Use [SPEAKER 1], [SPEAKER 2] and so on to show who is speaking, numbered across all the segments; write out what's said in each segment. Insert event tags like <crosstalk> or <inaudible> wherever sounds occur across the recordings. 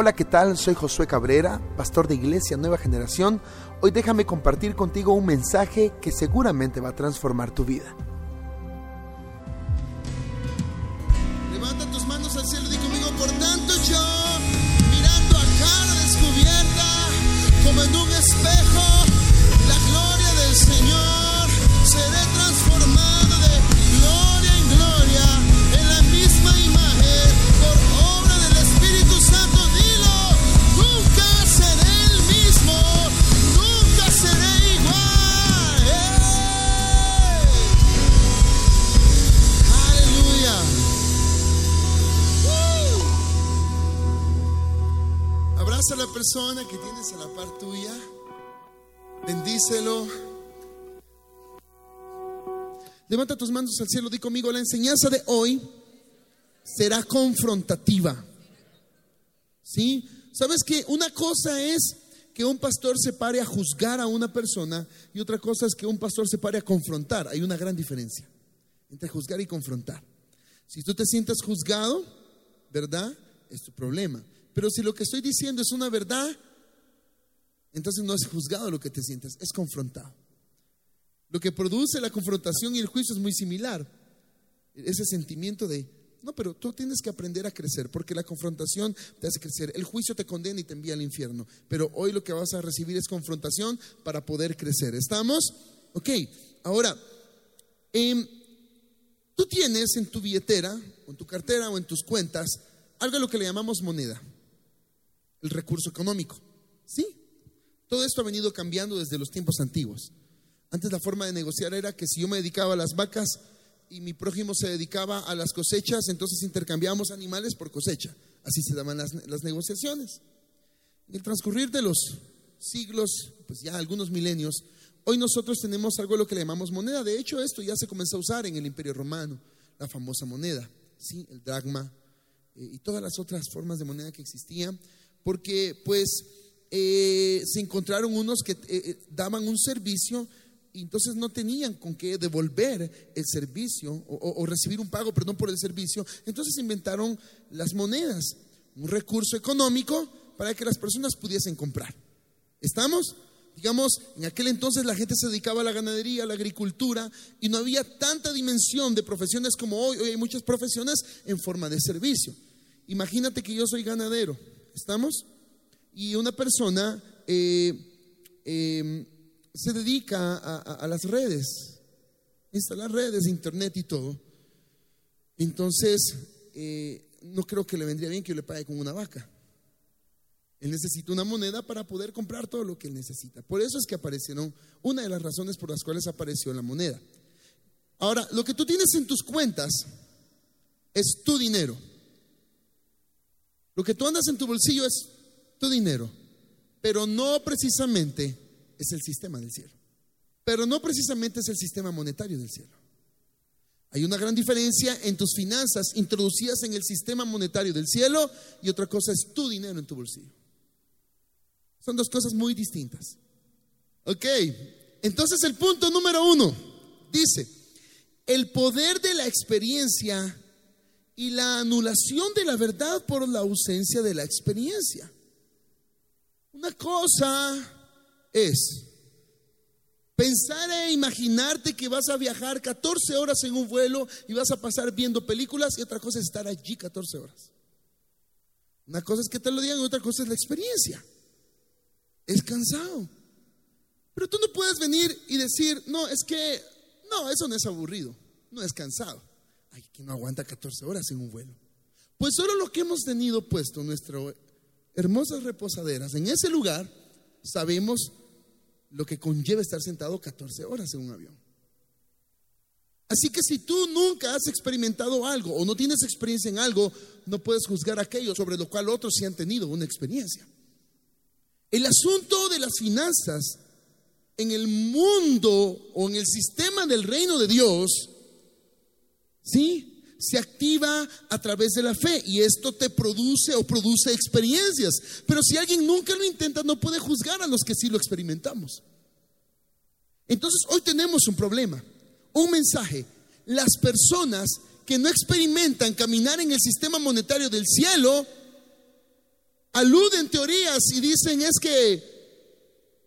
[SPEAKER 1] Hola, ¿qué tal? Soy Josué Cabrera, pastor de Iglesia Nueva Generación. Hoy déjame compartir contigo un mensaje que seguramente va a transformar tu vida.
[SPEAKER 2] Levanta tus manos al cielo. Di conmigo, la enseñanza de hoy será confrontativa. ¿Sí? ¿Sabes que Una cosa es que un pastor se pare a juzgar a una persona y otra cosa es que un pastor se pare a confrontar. Hay una gran diferencia entre juzgar y confrontar. Si tú te sientes juzgado, ¿verdad? Es tu problema. Pero si lo que estoy diciendo es una verdad, entonces no es juzgado lo que te sientes, es confrontado. Lo que produce la confrontación y el juicio es muy similar. Ese sentimiento de, no, pero tú tienes que aprender a crecer, porque la confrontación te hace crecer. El juicio te condena y te envía al infierno. Pero hoy lo que vas a recibir es confrontación para poder crecer. ¿Estamos? Ok, ahora, em, Tú tienes en tu billetera, o en tu cartera o en tus cuentas algo a lo que le llamamos moneda, el recurso económico. ¿Sí? Todo esto ha venido cambiando desde los tiempos antiguos. Antes la forma de negociar era que si yo me dedicaba a las vacas y mi prójimo se dedicaba a las cosechas, entonces intercambiábamos animales por cosecha. Así se daban las, las negociaciones. En el transcurrir de los siglos, pues ya algunos milenios, hoy nosotros tenemos algo a lo que le llamamos moneda. De hecho, esto ya se comenzó a usar en el Imperio Romano, la famosa moneda, ¿sí? el dracma eh, y todas las otras formas de moneda que existían, porque pues eh, se encontraron unos que eh, daban un servicio y entonces no tenían con qué devolver el servicio o, recibir un pago, perdón, por el servicio. Entonces inventaron las monedas, un recurso económico para que las personas pudiesen comprar. ¿Estamos? Digamos, en aquel entonces la gente se dedicaba a la ganadería, a la agricultura, y no había tanta dimensión de profesiones como hoy. Hoy hay muchas profesiones en forma de servicio. Imagínate que yo soy ganadero, ¿estamos? Y una persona eh, eh, se dedica a, las redes, instalar redes, internet y todo. Entonces, eh, no creo que le vendría bien que yo le pague con una vaca. Él necesita una moneda para poder comprar todo lo que él necesita. Por eso es que aparecieron, una de las razones por las cuales apareció la moneda. Ahora, lo que tú tienes en tus cuentas es tu dinero. Lo que tú andas en tu bolsillo es tu dinero, pero no precisamente es el sistema del cielo. Pero no precisamente es el sistema monetario del cielo. Hay una gran diferencia en tus finanzas introducidas en el sistema monetario del cielo y otra cosa es tu dinero en tu bolsillo. Son dos cosas muy distintas. Ok, entonces el punto número uno dice, el poder de la experiencia y la anulación de la verdad por la ausencia de la experiencia. Una cosa es pensar e imaginarte que vas a viajar 14 horas en un vuelo y vas a pasar viendo películas y otra cosa es estar allí 14 horas. Una cosa es que te lo digan y otra cosa es la experiencia. Es cansado. Pero tú no puedes venir y decir, no, es que, no, eso no es aburrido, no es cansado. Ay, que no aguanta 14 horas en un vuelo. Pues solo lo que hemos tenido puesto nuestras hermosas reposaderas en ese lugar, sabemos lo que conlleva estar sentado 14 horas en un avión. Así que si tú nunca has experimentado algo o no tienes experiencia en algo, no puedes juzgar aquello sobre lo cual otros sí han tenido una experiencia. El asunto de las finanzas en el mundo o en el sistema del reino de Dios, ¿sí? Se activa a través de la fe y esto te produce o produce experiencias. Pero si alguien nunca lo intenta, no puede juzgar a los que sí lo experimentamos. Entonces hoy tenemos un problema, un mensaje. Las personas que no experimentan caminar en el sistema monetario del cielo aluden teorías y dicen es que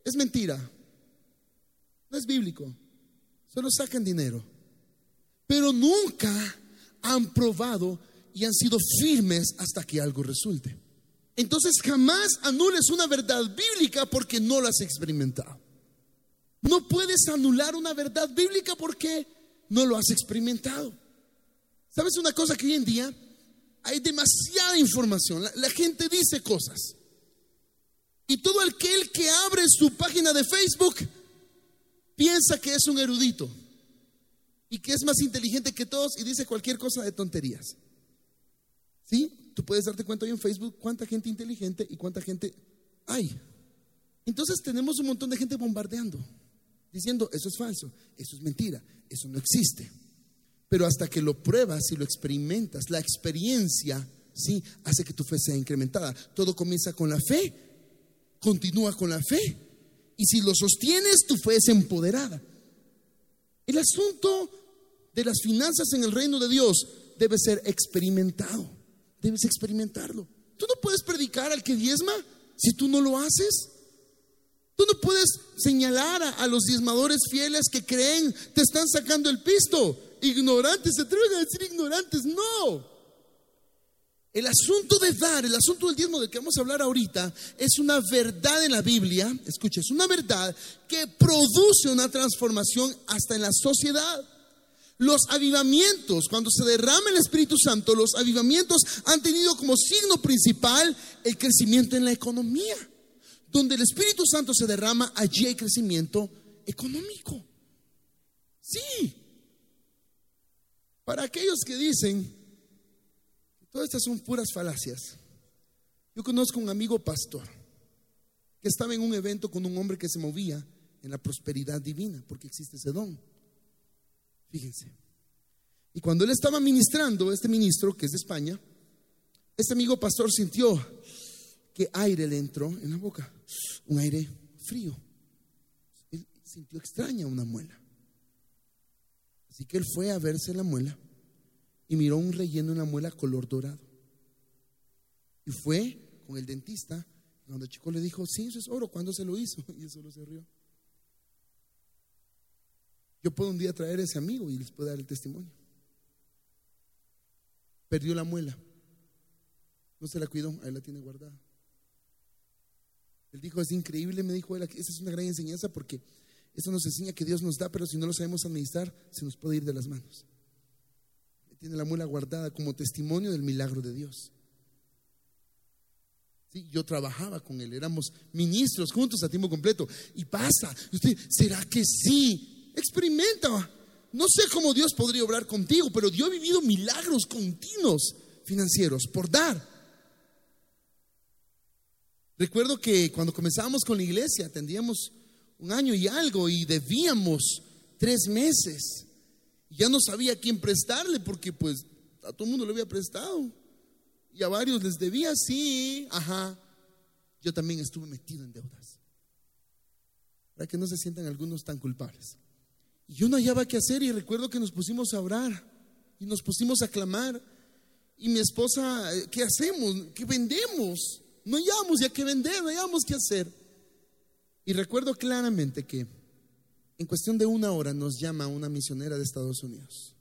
[SPEAKER 2] es mentira. No es bíblico. Solo sacan dinero. Pero nunca han probado y han sido firmes hasta que algo resulte. Entonces jamás anules una verdad bíblica porque no la has experimentado. No puedes anular una verdad bíblica porque no lo has experimentado. ¿Sabes una cosa que hoy en día hay demasiada información? La, la gente dice cosas. Y todo aquel que abre su página de Facebook piensa que es un erudito y que es más inteligente que todos y dice cualquier cosa de tonterías. ¿Sí? Tú puedes darte cuenta hoy en Facebook cuánta gente inteligente y cuánta gente hay. Entonces tenemos un montón de gente bombardeando, diciendo, eso es falso, eso es mentira, eso no existe. Pero hasta que lo pruebas y lo experimentas, la experiencia, sí, hace que tu fe sea incrementada. Todo comienza con la fe, continúa con la fe. Y si lo sostienes, tu fe es empoderada. El asunto de las finanzas en el reino de Dios debe ser experimentado. Debes experimentarlo. Tú no puedes predicar al que diezma si tú no lo haces. Tú no puedes señalar a, los diezmadores fieles que creen te están sacando el pisto. Ignorantes, se atreven a decir ignorantes. No. El asunto de dar, el asunto del diezmo del que vamos a hablar ahorita, es una verdad en la Biblia, escucha, es una verdad que produce una transformación hasta en la sociedad. Los avivamientos, cuando se derrama el Espíritu Santo, los avivamientos han tenido como signo principal el crecimiento en la economía. Donde el Espíritu Santo se derrama, allí hay crecimiento económico. Sí. Para aquellos que dicen, Todas estas son puras falacias. Yo conozco un amigo pastor que estaba en un evento con un hombre que se movía en la prosperidad divina, porque existe ese don. Fíjense. Y cuando él estaba ministrando, este ministro, que es de España, este amigo pastor sintió que aire le entró en la boca, un aire frío. Él sintió extraña una muela. Así que él fue a verse la muela y miró un relleno en la muela color dorado. Y fue con el dentista. Cuando el chico le dijo, sí, eso es oro, ¿cuándo se lo hizo? <laughs> Y él solo se rió. Yo puedo un día traer a ese amigo y les puedo dar el testimonio. Perdió la muela. No se la cuidó, ahí la tiene guardada. Él dijo, es increíble, me dijo esa es una gran enseñanza porque eso nos enseña que Dios nos da, pero si no lo sabemos administrar, se nos puede ir de las manos tiene la muela guardada como testimonio del milagro de Dios. Sí, yo trabajaba con él, éramos ministros juntos a tiempo completo. Y pasa, usted, ¿será que sí? Experimenta. No sé cómo Dios podría obrar contigo, pero yo he vivido milagros continuos financieros por dar. Recuerdo que cuando comenzábamos con la iglesia, tendríamos un año y algo y debíamos tres meses ya no sabía a quién prestarle porque pues a todo el mundo le había prestado. Y a varios les debía, sí, ajá. Yo también estuve metido en deudas. Para que no se sientan algunos tan culpables. Y yo no hallaba qué hacer y recuerdo que nos pusimos a orar y nos pusimos a clamar. Y mi esposa, eh, ¿qué hacemos? ¿Qué vendemos? No hallamos ya qué vender, no hallamos qué hacer. Y recuerdo claramente que en cuestión de una hora nos llama una misionera de Estados Unidos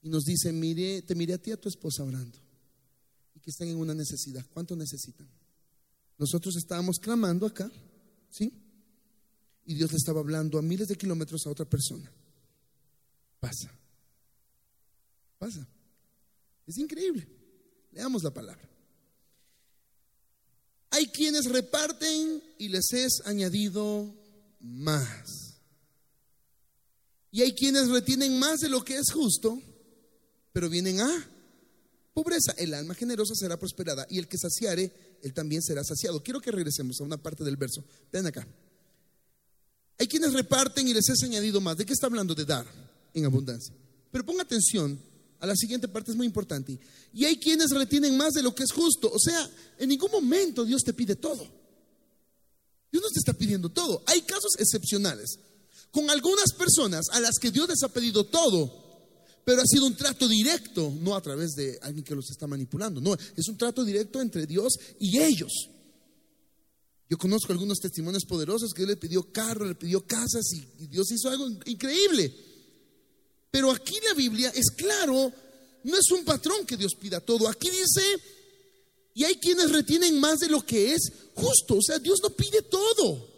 [SPEAKER 2] y nos dice, mire, te miré a ti y a tu esposa orando y que están en una necesidad. ¿Cuánto necesitan? Nosotros estábamos clamando acá, ¿sí? Y Dios le estaba hablando a miles de kilómetros a otra persona. Pasa. Pasa. Es increíble. Leamos la palabra. Hay quienes reparten y les es añadido más. Y hay quienes retienen más de lo que es justo, pero vienen a pobreza. El alma generosa será prosperada y el que saciare, él también será saciado. Quiero que regresemos a una parte del verso. Ven acá. Hay quienes reparten y les es añadido más. ¿De qué está hablando? De dar en abundancia. Pero ponga atención a la siguiente parte, es muy importante. Y hay quienes retienen más de lo que es justo. O sea, en ningún momento Dios te pide todo. Dios no te está pidiendo todo. Hay casos excepcionales con algunas personas a las que Dios les ha pedido todo, pero ha sido un trato directo, no a través de alguien que los está manipulando, no, es un trato directo entre Dios y ellos. Yo conozco algunos testimonios poderosos que Dios le pidió carro, le pidió casas y, Dios hizo algo increíble. Pero aquí la Biblia es claro, no es un patrón que Dios pida todo. Aquí dice, y hay quienes retienen más de lo que es justo. O sea, Dios no pide todo.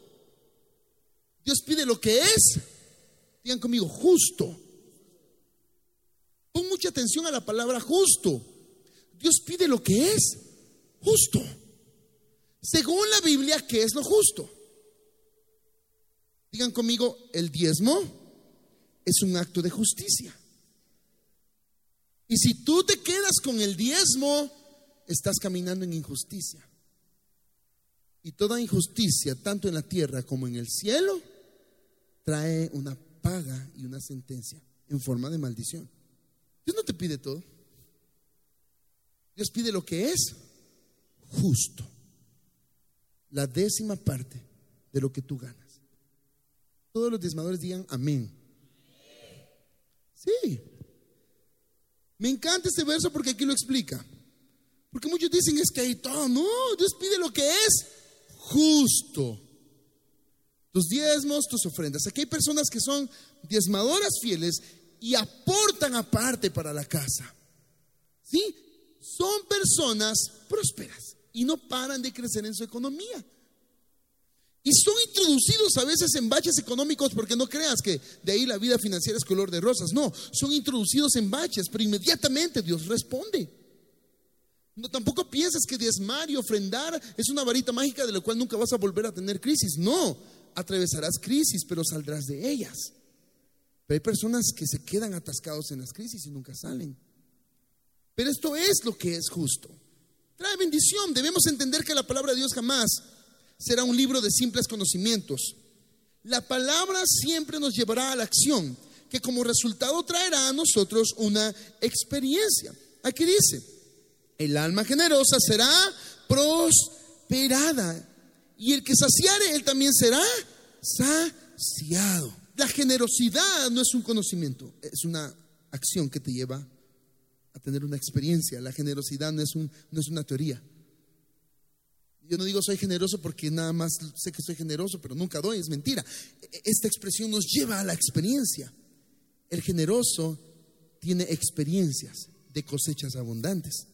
[SPEAKER 2] Dios pide lo que es, digan conmigo, justo. Pon mucha atención a la palabra justo. Dios pide lo que es justo. Según la Biblia, ¿qué es lo justo? Digan conmigo, el diezmo es un acto de justicia. Y si tú te quedas con el diezmo, estás caminando en injusticia. Y toda injusticia, tanto en la tierra como en el cielo, trae una paga y una sentencia en forma de maldición. Dios no te pide todo. Dios pide lo que es justo. La décima parte de lo que tú ganas. Todos los diezmadores digan amén. Sí. Me encanta este verso porque aquí lo explica. Porque muchos dicen es que hay todo. No, Dios pide lo que es justo. Tus diezmos, tus ofrendas. Aquí hay personas que son diezmadoras fieles y aportan aparte para la casa. ¿Sí? Son personas prósperas y no paran de crecer en su economía. Y son introducidos a veces en baches económicos porque no creas que de ahí la vida financiera es color de rosas. No, son introducidos en baches, pero inmediatamente Dios responde. No, tampoco pienses que diezmar y ofrendar es una varita mágica de la cual nunca vas a volver a tener crisis. No, atravesarás crisis, pero saldrás de ellas. Pero hay personas que se quedan atascados en las crisis y nunca salen. Pero esto es lo que es justo. Trae bendición. Debemos entender que la palabra de Dios jamás será un libro de simples conocimientos. La palabra siempre nos llevará a la acción, que como resultado traerá a nosotros una experiencia. Aquí dice, el alma generosa será prosperada y el que saciare, él también será saciado. La generosidad no es un conocimiento, es una acción que te lleva a tener una experiencia. La generosidad no es, un, no es una teoría. Yo no digo soy generoso porque nada más sé que soy generoso, pero nunca doy, es mentira. Esta expresión nos lleva a la experiencia. El generoso tiene experiencias de cosechas abundantes.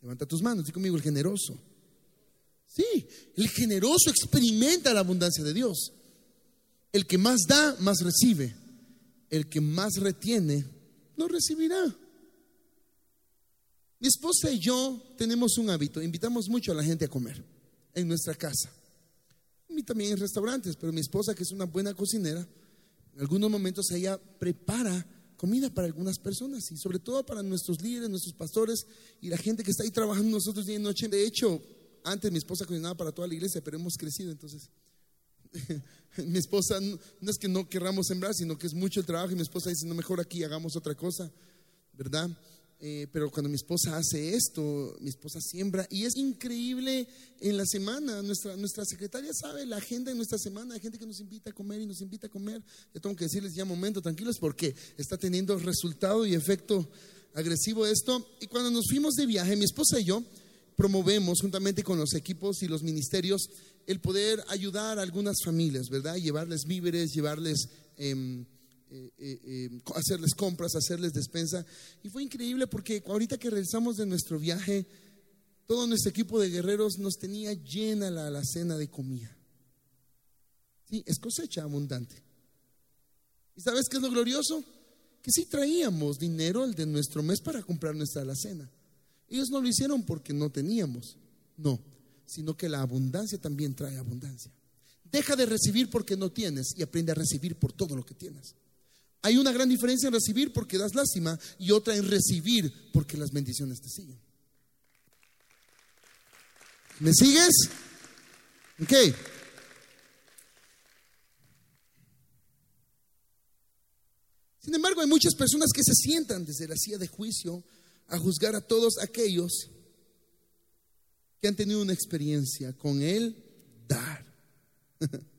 [SPEAKER 2] Levanta tus manos, di conmigo el generoso. Sí, el generoso experimenta la abundancia de Dios. El que más da, más recibe. El que más retiene, no recibirá. Mi esposa y yo tenemos un hábito, invitamos mucho a la gente a comer en nuestra casa. Y también en restaurantes, pero mi esposa, que es una buena cocinera, en algunos momentos ella prepara comida para algunas personas y sobre todo para nuestros líderes, nuestros pastores y la gente que está ahí trabajando nosotros día y noche. De hecho, antes mi esposa cocinaba para toda la iglesia, pero hemos crecido, entonces <laughs> mi esposa no, es que no querramos sembrar, sino que es mucho el trabajo y mi esposa dice, no, mejor aquí hagamos otra cosa, ¿verdad? Eh, pero cuando mi esposa hace esto, mi esposa siembra y es increíble en la semana. Nuestra, nuestra secretaria sabe la agenda de nuestra semana. Hay gente que nos invita a comer y nos invita a comer. Yo tengo que decirles ya momento, tranquilos, porque está teniendo resultado y efecto agresivo esto. Y cuando nos fuimos de viaje, mi esposa y yo promovemos juntamente con los equipos y los ministerios el poder ayudar a algunas familias, ¿verdad? Llevarles víveres, llevarles... Em, eh, eh, hacerles compras, hacerles despensa. Y fue increíble porque ahorita que regresamos de nuestro viaje, todo nuestro equipo de guerreros nos tenía llena la alacena de comida. Sí, es cosecha abundante. ¿Y sabes qué es lo glorioso? Que sí traíamos dinero, el de nuestro mes, para comprar nuestra alacena. Ellos no lo hicieron porque no teníamos, no, sino que la abundancia también trae abundancia. Deja de recibir porque no tienes y aprende a recibir por todo lo que tienes. Hay una gran diferencia en recibir porque das lástima y otra en recibir porque las bendiciones te siguen. ¿Me sigues? Ok. Sin embargo, hay muchas personas que se sientan desde la silla de juicio a juzgar a todos aquellos que han tenido una experiencia con el dar. <laughs>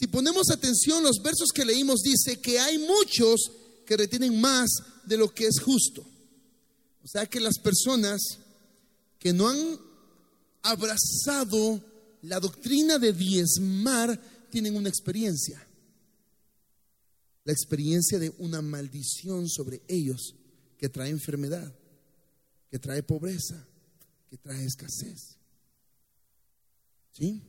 [SPEAKER 2] Si ponemos atención, los versos que leímos dice que hay muchos que retienen más de lo que es justo. O sea que las personas que no han abrazado la doctrina de diezmar tienen una experiencia. La experiencia de una maldición sobre ellos que trae enfermedad, que trae pobreza, que trae escasez. ¿Sí?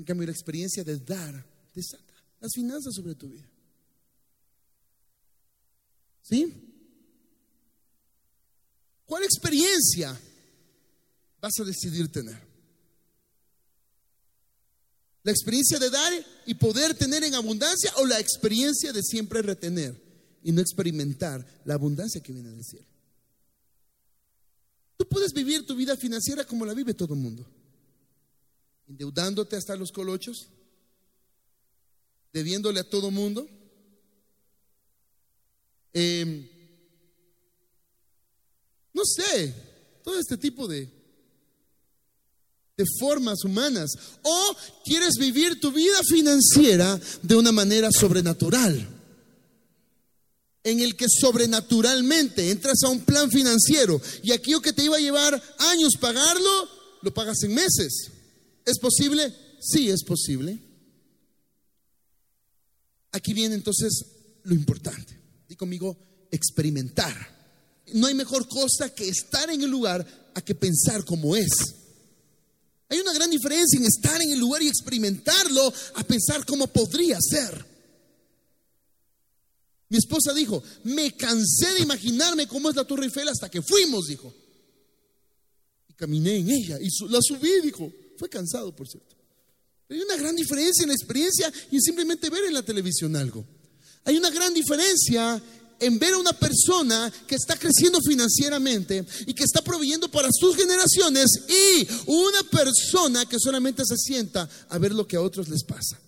[SPEAKER 2] En cambio, la experiencia de dar desata las finanzas sobre tu vida. ¿Sí? ¿Cuál experiencia vas a decidir tener? ¿La experiencia de dar y poder tener en abundancia o la experiencia de siempre retener y no experimentar la abundancia que viene del cielo? Tú puedes vivir tu vida financiera como la vive todo el mundo, endeudándote hasta los colochos, debiéndole a todo mundo. Em, no sé, todo este tipo de, de formas humanas. O quieres vivir tu vida financiera de una manera sobrenatural en el que sobrenaturalmente entras a un plan financiero y aquello que te iba a llevar años pagarlo, lo pagas en meses. ¿Es posible? Sí, es posible. Aquí viene entonces lo importante. Di conmigo, experimentar. No hay mejor cosa que estar en el lugar a que pensar como es. Hay una gran diferencia en estar en el lugar y experimentarlo a pensar cómo podría ser. Mi esposa dijo, me cansé de imaginarme cómo es la Torre Eiffel hasta que fuimos, dijo. Y caminé en ella y la subí, dijo. Fue cansado, por cierto. hay una gran diferencia en la experiencia y en simplemente ver en la televisión algo. Hay una gran diferencia en ver a una persona que está creciendo financieramente y que está proveyendo para sus generaciones y una persona que solamente se sienta a ver lo que a otros les pasa.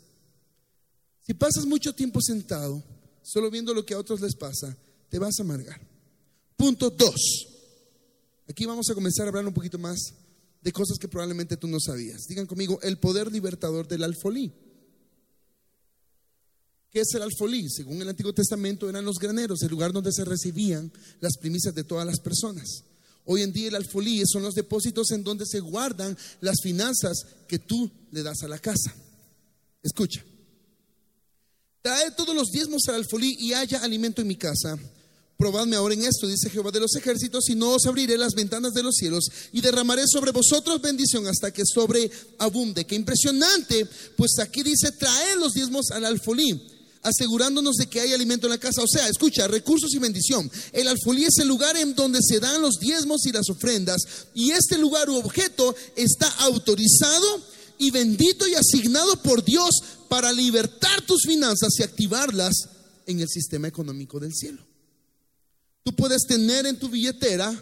[SPEAKER 2] Si pasas mucho tiempo sentado, solo viendo lo que a otros les pasa, te vas a amargar. Punto dos. Aquí vamos a comenzar a hablar un poquito más de cosas que probablemente tú no sabías. Digan conmigo, el poder libertador del alfolí. ¿Qué es el alfolí? Según el Antiguo Testamento eran los graneros, el lugar donde se recibían las primicias de todas las personas. Hoy en día el alfolí son los depósitos en donde se guardan las finanzas que tú le das a la casa. Escucha, Trae todos los diezmos al alfolí y haya alimento en mi casa. Probadme ahora en esto, dice Jehová de los ejércitos, y no os abriré las ventanas de los cielos y derramaré sobre vosotros bendición hasta que sobreabunde. Qué impresionante, pues aquí dice, trae los diezmos al alfolí asegurándonos de que hay alimento en la casa. O sea, escucha, recursos y bendición. El alfolí es el lugar en donde se dan los diezmos y las ofrendas. Y este lugar u objeto está autorizado y bendito y asignado por Dios para libertar tus finanzas y activarlas en el sistema económico del cielo. Tú puedes tener en tu billetera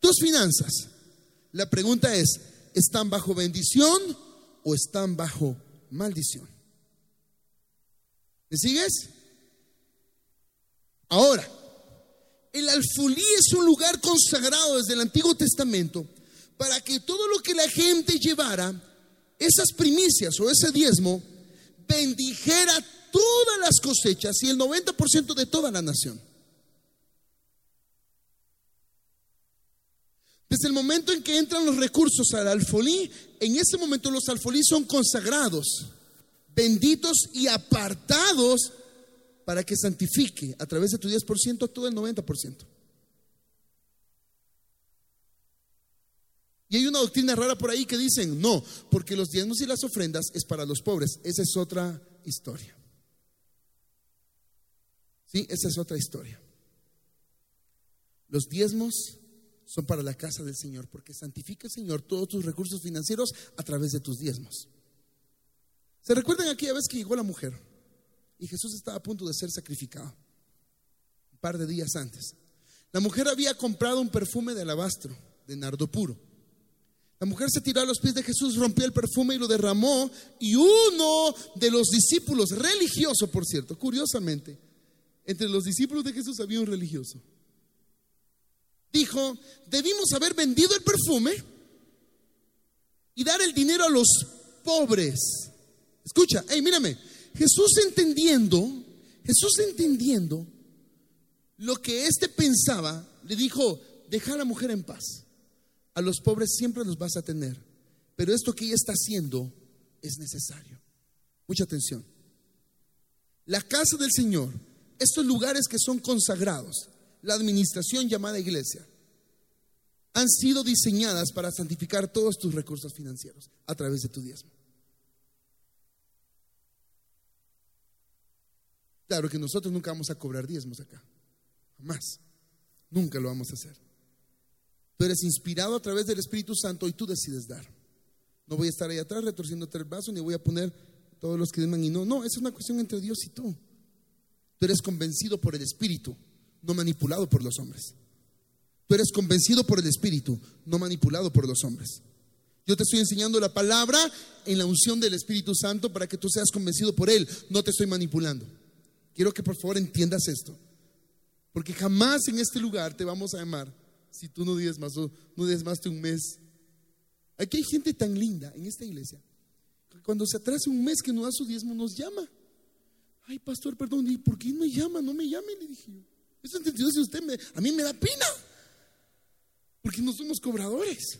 [SPEAKER 2] tus finanzas. La pregunta es, ¿están bajo bendición o están bajo maldición? ¿Me sigues? Ahora, el alfolí es un lugar consagrado desde el Antiguo Testamento para que todo lo que la gente llevara, esas primicias o ese diezmo, bendijera todas las cosechas y el 90% de toda la nación. Desde el momento en que entran los recursos al alfolí, en ese momento los alfolí son consagrados, benditos y apartados para que santifique a través de tu 10% todo el 90%. Y hay una doctrina rara por ahí que dicen, no, porque los diezmos y las ofrendas es para los pobres. Esa es otra historia. Sí, esa es otra historia. Los diezmos son para la casa del Señor, porque santifica el Señor todos tus recursos financieros a través de tus diezmos. ¿Se recuerdan aquella vez que llegó la mujer y Jesús estaba a punto de ser sacrificado? Un par de días antes. La mujer había comprado un perfume de alabastro, de nardo puro. La mujer se tiró a los pies de Jesús, rompió el perfume y lo derramó. Y uno de los discípulos, religioso por cierto, curiosamente, entre los discípulos de Jesús había un religioso. Dijo, debimos haber vendido el perfume y dar el dinero a los pobres. Escucha, hey, mírame, Jesús entendiendo Jesús entendiendo lo que éste pensaba, le dijo, deja a la mujer en paz. A los pobres siempre los vas a tener, pero esto que ella está haciendo es necesario. Mucha atención. La casa del Señor, estos lugares que son consagrados, la administración llamada iglesia, han sido diseñadas para santificar todos tus recursos financieros a través de tu diezmo. Claro que nosotros nunca vamos a cobrar diezmos acá, jamás, nunca lo vamos a hacer. Tú eres inspirado a través del Espíritu Santo y tú decides dar. No voy a estar ahí atrás retorciéndote el vaso ni voy a poner todos los que digan y no. No, es una cuestión entre Dios y tú. Tú eres convencido por el Espíritu, no manipulado por los hombres. Tú eres convencido por el Espíritu, no manipulado por los hombres. Yo te estoy enseñando la palabra en la unción del Espíritu Santo para que tú seas convencido por Él. No te estoy manipulando. Quiero que por favor entiendas esto. Porque jamás en este lugar te vamos a llamar si tú no dices más, no un mes. Aquí hay gente tan linda en esta iglesia. cuando se atrasa un mes que no da su diezmo, nos llama. Ay, pastor, perdón, ¿y por qué no llama? No me llame, le dije yo. Eso entendió si usted me, a mí me da pena. Porque no somos cobradores.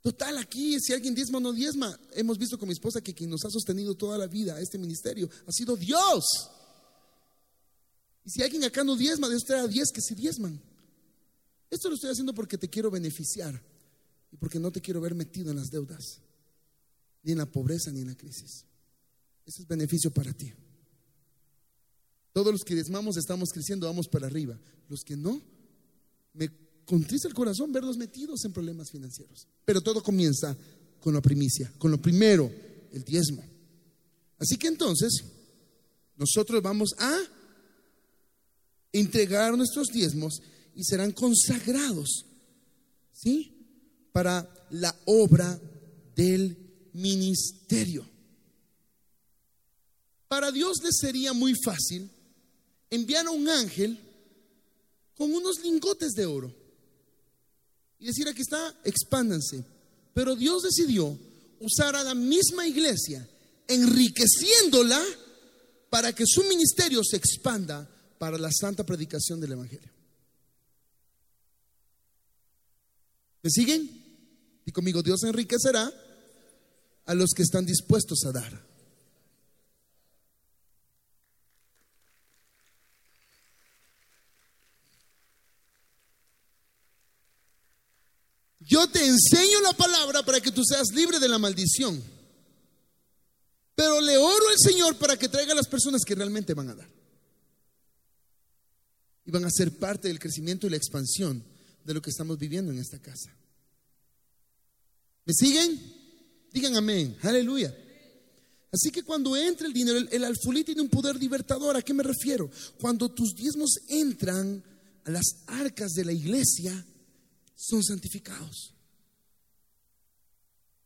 [SPEAKER 2] Total, aquí, si alguien diezma o no diezma, hemos visto con mi esposa que quien nos ha sostenido toda la vida a este ministerio ha sido Dios. Y si alguien acá no diezma, de usted a diez que se diezman. Esto lo estoy haciendo porque te quiero beneficiar y porque no te quiero ver metido en las deudas, ni en la pobreza, ni en la crisis. Ese es beneficio para ti. Todos los que diezmamos estamos creciendo, vamos para arriba. Los que no, me contrista el corazón verlos metidos en problemas financieros. Pero todo comienza con la primicia, con lo primero, el diezmo. Así que entonces, nosotros vamos a entregar nuestros diezmos y serán consagrados, ¿sí? Para la obra del ministerio. Para Dios le sería muy fácil enviar a un ángel con unos lingotes de oro y decir, aquí está, expándanse. Pero Dios decidió usar a la misma iglesia, enriqueciéndola para que su ministerio se expanda para la santa predicación del Evangelio. ¿Me siguen? Y conmigo, Dios enriquecerá a los que están dispuestos a dar. Yo te enseño la palabra para que tú seas libre de la maldición. Pero le oro al Señor para que traiga a las personas que realmente van a dar. Y van a ser parte del crecimiento y la expansión de lo que estamos viviendo en esta casa. ¿Me siguen? Digan amén. Aleluya. Así que cuando entra el dinero, el, el tiene un poder libertador. ¿A qué me refiero? Cuando tus diezmos entran a las arcas de la iglesia, son santificados.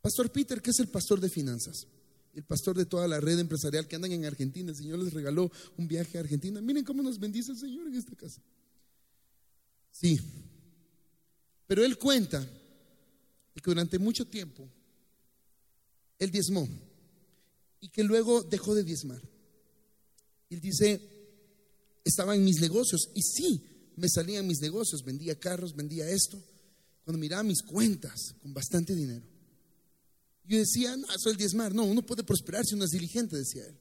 [SPEAKER 2] Pastor Peter, ¿qué es el pastor de finanzas? El pastor de toda la red empresarial que andan en Argentina. El Señor les regaló un viaje a Argentina. Miren cómo nos bendice el Señor en esta casa. Sí, pero él cuenta que durante mucho tiempo él diezmó y que luego dejó de diezmar. Él dice, estaba en mis negocios y sí, me salían mis negocios, vendía carros, vendía esto. Cuando miraba mis cuentas con bastante dinero, yo decía, no, es el diezmar. No, uno puede prosperar si uno es diligente, decía él.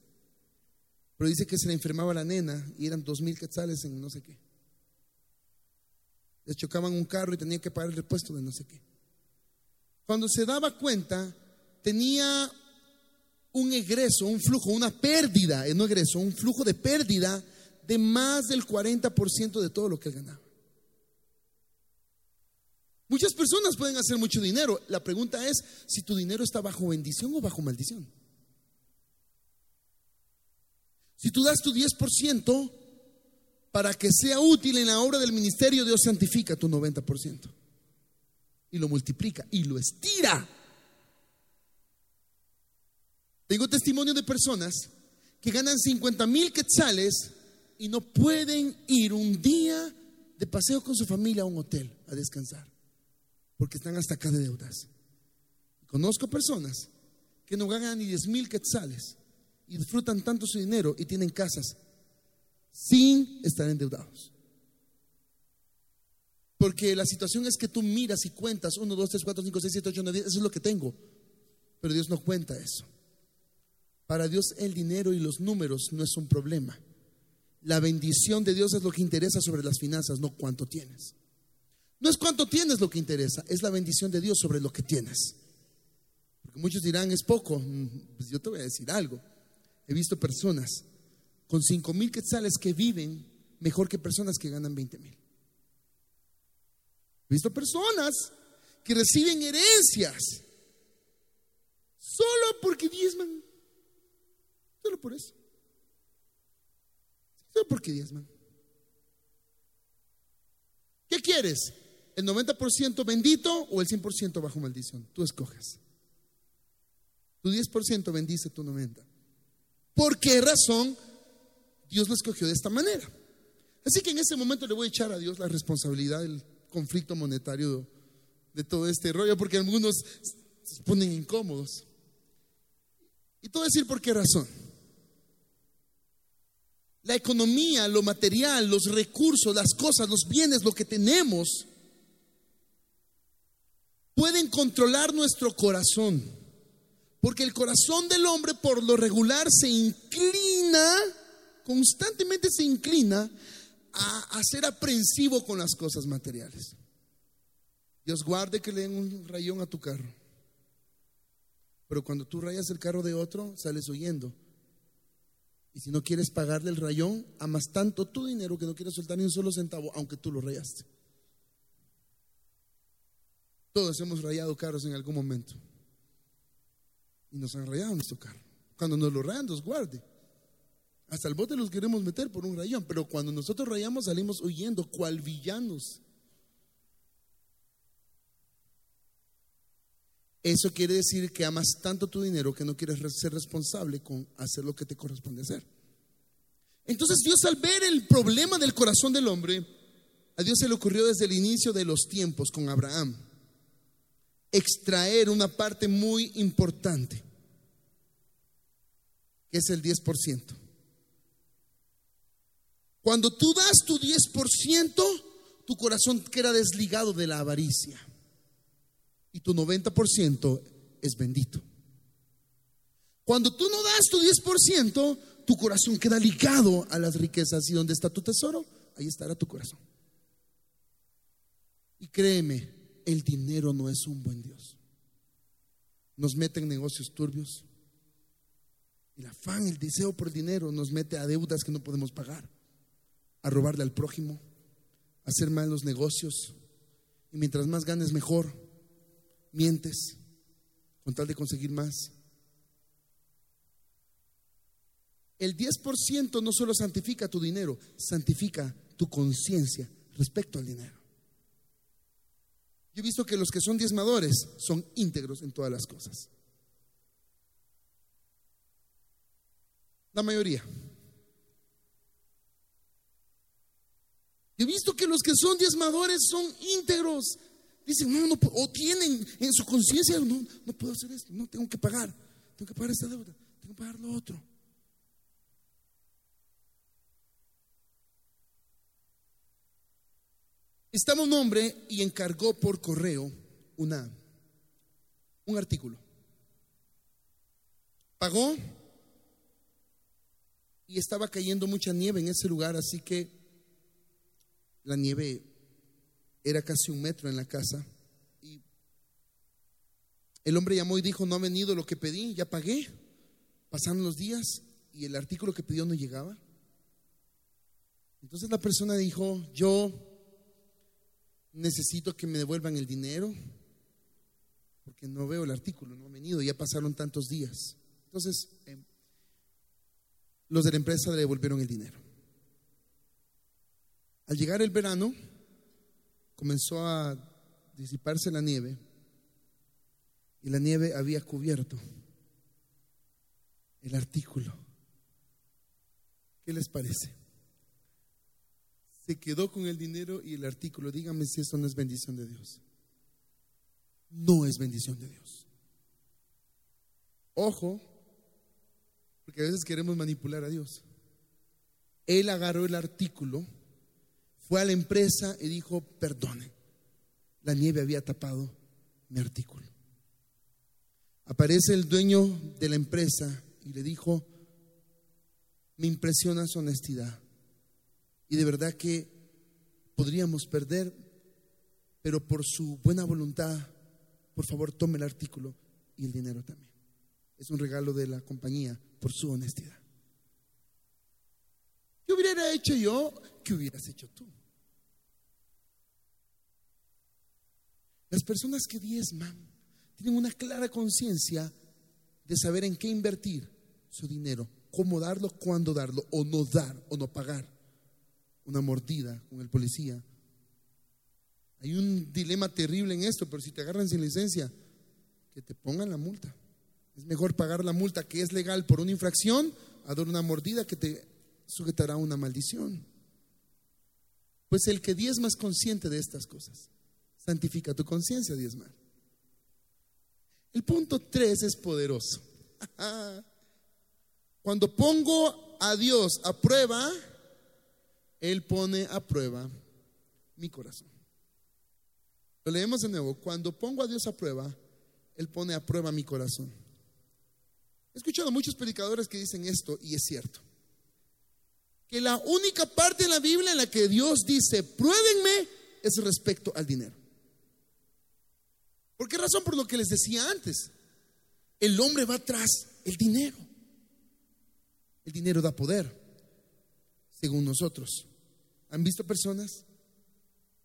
[SPEAKER 2] Pero dice que se le enfermaba la nena y eran dos mil quetzales en no sé qué les chocaban un carro y tenía que pagar el repuesto de no sé qué. Cuando se daba cuenta, tenía un egreso, un flujo, una pérdida, eh, no egreso, un flujo de pérdida de más del 40% de todo lo que él ganaba. Muchas personas pueden hacer mucho dinero. La pregunta es si tu dinero está bajo bendición o bajo maldición. Si tú das tu 10%, para que sea útil en la obra del ministerio, Dios santifica tu 90% y lo multiplica y lo estira. Tengo testimonio de personas que ganan 50 mil quetzales y no pueden ir un día de paseo con su familia a un hotel a descansar porque están hasta acá de deudas. Conozco personas que no ganan ni 10 mil quetzales y disfrutan tanto su dinero y tienen casas sin estar endeudados. Porque la situación es que tú miras y cuentas 1, 2, 3, 4, 5, 6, 7, 8, 9, 10, eso es lo que tengo. Pero Dios no cuenta eso. Para Dios el dinero y los números no es un problema. La bendición de Dios es lo que interesa sobre las finanzas, no cuánto tienes. No es cuánto tienes lo que interesa, es la bendición de Dios sobre lo que tienes. Porque muchos dirán, es poco. Mm, pues yo te voy a decir algo. He visto personas con 5 mil quetzales que viven mejor que personas que ganan 20 mil. He visto personas que reciben herencias solo porque diezman. Solo por eso. Solo porque diezman. ¿Qué quieres? ¿El 90% bendito o el 100% bajo maldición? Tú escoges. Tu 10% bendice tu 90%. ¿Por qué razón Dios lo escogió de esta manera? Así que en ese momento le voy a echar a Dios la responsabilidad del conflicto monetario de todo este rollo, porque algunos se ponen incómodos. Y a decir por qué razón. La economía, lo material, los recursos, las cosas, los bienes, lo que tenemos, pueden controlar nuestro corazón. Porque el corazón del hombre por lo regular se inclina, constantemente se inclina a, ser aprensivo con las cosas materiales. Dios guarde que le den un rayón a tu carro. Pero cuando tú rayas el carro de otro, sales huyendo. Y si no quieres pagarle el rayón, amas tanto tu dinero que no quieres soltar ni un solo centavo, aunque tú lo rayaste. Todos hemos rayado carros en algún momento. Y nos han rayado nuestro carro. Cuando nos lo rayan, nos guarde. Hasta el bote los queremos meter por un rayón, pero cuando nosotros rayamos salimos huyendo, cual villanos. Eso quiere decir que amas tanto tu dinero que no quieres ser responsable con hacer lo que te corresponde hacer. Entonces Dios al ver el problema del corazón del hombre, a Dios se le ocurrió desde el inicio de los tiempos con Abraham extraer una parte muy importante, que es el 10%. Cuando tú das tu 10%, tu corazón queda desligado de la avaricia y tu 90% es bendito. Cuando tú no das tu 10%, tu corazón queda ligado a las riquezas y donde está tu tesoro, ahí estará tu corazón. Y créeme, el dinero no es un buen Dios. Nos mete en negocios turbios. El afán, el deseo por el dinero nos mete a deudas que no podemos pagar, a robarle al prójimo, a hacer malos negocios. Y mientras más ganes, mejor mientes con tal de conseguir más. El 10% no solo santifica tu dinero, santifica tu conciencia respecto al dinero. Yo he visto que los que son diezmadores son íntegros en todas las cosas. La mayoría. Yo he visto que los que son diezmadores son íntegros Dicen, no, no, o tienen en su conciencia, no, no puedo hacer esto, no, tengo que pagar, tengo que pagar esta deuda, tengo que pagar lo otro. Estaba un hombre y encargó por correo una, un artículo. Pagó y estaba cayendo mucha nieve en ese lugar, así que la nieve era casi un metro en la casa. Y el hombre llamó y dijo, no ha venido lo que pedí, ya pagué. Pasaron los días y el artículo que pidió no llegaba. Entonces la persona dijo, yo necesito que me devuelvan el dinero porque no veo el artículo, no ha venido, ya pasaron tantos días. Entonces, em, los de la empresa le devolvieron el dinero. Al llegar el verano, comenzó a disiparse la nieve y la nieve había cubierto el artículo. ¿Qué les parece? Se quedó con el dinero y el artículo. Dígame si eso no es bendición de Dios. No es bendición de Dios. Ojo, porque a veces queremos manipular a Dios. él agarró el artículo, fue a la empresa y dijo, perdone, la nieve había tapado mi artículo. Aparece el dueño de la empresa y le dijo, me impresiona su honestidad. Y de verdad que podríamos perder, pero por su buena voluntad, por favor tome el artículo y el dinero también. Es un regalo de la compañía por su honestidad. ¿Qué hubiera hecho yo? ¿Qué hubieras hecho tú? Las personas que diezman tienen una clara conciencia de saber en qué invertir su dinero, cómo darlo, cuándo darlo, o no dar, o no pagar una mordida con el policía. Hay un dilema terrible en esto, pero si te agarran sin licencia, que te pongan la multa. Es mejor pagar la multa que es legal por una infracción a dar una mordida que te sujetará a una maldición. Pues el que diezma es consciente de estas cosas. Santifica tu conciencia, diezmar. El punto tres es poderoso. <laughs> Cuando pongo a Dios a prueba, Él pone a prueba mi corazón. Lo leemos de nuevo. Cuando pongo a Dios a prueba, Él pone a prueba mi corazón. He escuchado muchos predicadores que dicen esto y es cierto. Que la única parte de la Biblia en la que Dios dice, pruébenme, es respecto al dinero. ¿Por qué razón? Por lo que les decía antes. El hombre va tras el dinero. El dinero da poder, según nosotros. ¿Han visto personas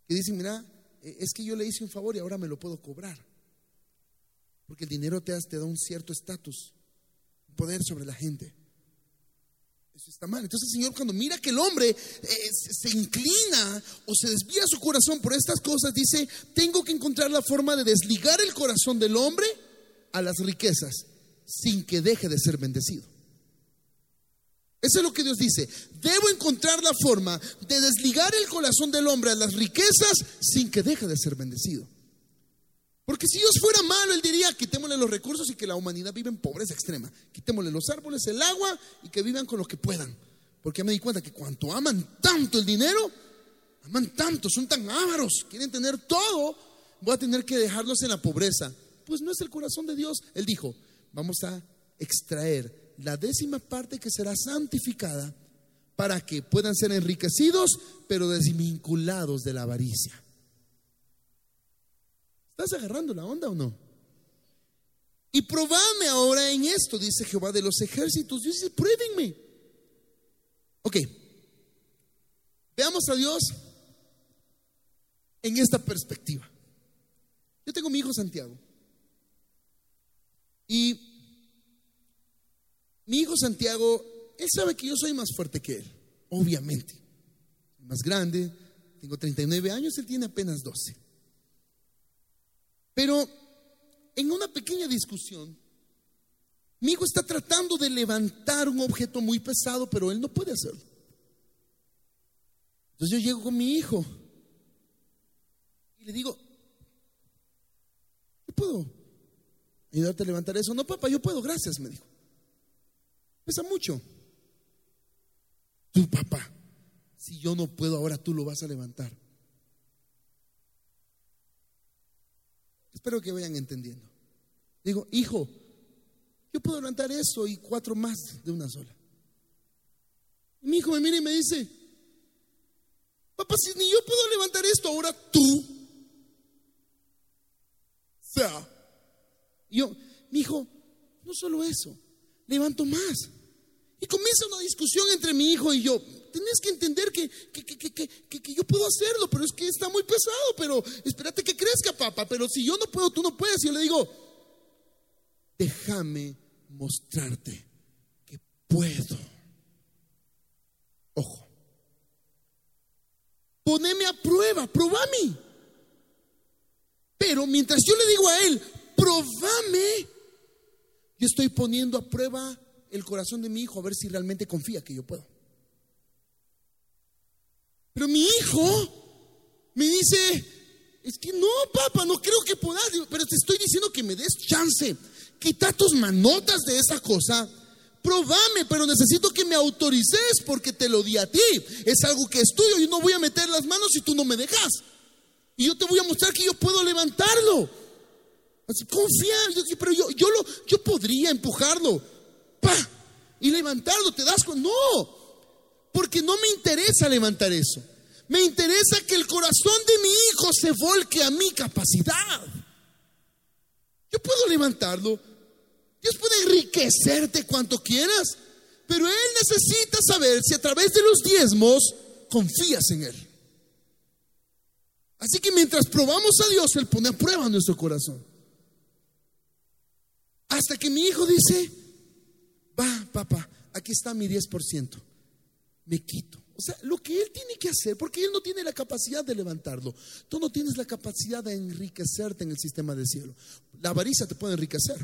[SPEAKER 2] que dicen, mira, eh, es que yo le hice un favor y ahora me lo puedo cobrar? Porque el dinero te, da un cierto estatus, poder sobre la gente. Eso está mal. Entonces el Señor cuando mira que el hombre eh, se inclina o se desvía su corazón por estas cosas, dice, tengo que encontrar la forma de desligar el corazón del hombre a las riquezas sin que deje de ser bendecido. Eso es lo que Dios dice. Debo encontrar la forma de desligar el corazón del hombre a las riquezas sin que deje de ser bendecido. Porque si Dios fuera malo, Él diría, quitémosle los recursos y que la humanidad vive en pobreza extrema. Quitémosle los árboles, el agua y que vivan con lo que puedan. Porque me di cuenta que cuanto aman tanto el dinero, aman tanto, son tan ávaros, quieren tener todo, voy a tener que dejarlos en la pobreza. Pues no es el corazón de Dios. Él dijo, vamos a extraer la décima parte que será santificada para que puedan ser enriquecidos, pero desvinculados de la avaricia. ¿Estás agarrando la onda o no? Y probadme ahora en esto, dice Jehová de los ejércitos. Dios dice, pruébenme. Ok, veamos a Dios en esta perspectiva. Yo tengo mi hijo Santiago. Y mi hijo Santiago, él sabe que yo soy más fuerte que él, obviamente. Más grande, tengo 39 años, él tiene apenas 12. Pero en una pequeña discusión, mi hijo está tratando de levantar un objeto muy pesado, pero él no puede hacerlo. Entonces yo llego con mi hijo y le digo, ¿yo puedo ayudarte a levantar eso? No, papá, yo puedo, gracias, me dijo. Pesa mucho. Tú, papá, si yo no puedo, ahora tú lo vas a levantar. Espero que vayan entendiendo. Digo, hijo, yo puedo levantar eso y cuatro más de una sola. Y mi hijo me mira y me dice, papá, si ni yo puedo levantar esto, ahora tú. Sea, yo, mi hijo, no solo eso, levanto más. Y comienza una discusión entre mi hijo y yo. Tienes que entender que, que, yo puedo hacerlo, pero es que está muy pesado, pero espérate que crezca, papá. Pero si yo no puedo, tú no puedes. Y yo le digo, déjame mostrarte que puedo. Ojo. Poneme a prueba, probame. Pero mientras yo le digo a él, probame, yo estoy poniendo a prueba el corazón de mi hijo a ver si realmente confía que yo puedo. Pero mi hijo me dice, es que no, papá, no creo que puedas, pero te estoy diciendo que me des chance. Quita tus manotas de esa cosa, probame, pero necesito que me autorices porque te lo di a ti. Es algo que es tuyo. Yo no voy a meter las manos si tú no me dejas. Y yo te voy a mostrar que yo puedo levantarlo. Así, confía, pero yo, yo, lo, yo podría empujarlo. Y levantarlo, ¿te das cuenta? No, porque no me interesa levantar eso. Me interesa que el corazón de mi hijo se volque a mi capacidad. Yo puedo levantarlo. Dios puede enriquecerte cuanto quieras. Pero Él necesita saber si a través de los diezmos confías en Él. Así que mientras probamos a Dios, Él pone a prueba nuestro corazón. Hasta que mi hijo dice, va, papá, aquí está mi 10%. Me quito. O sea, lo que él tiene que hacer, porque él no tiene la capacidad de levantarlo. Tú no tienes la capacidad de enriquecerte en el sistema del cielo. La avaricia te puede enriquecer,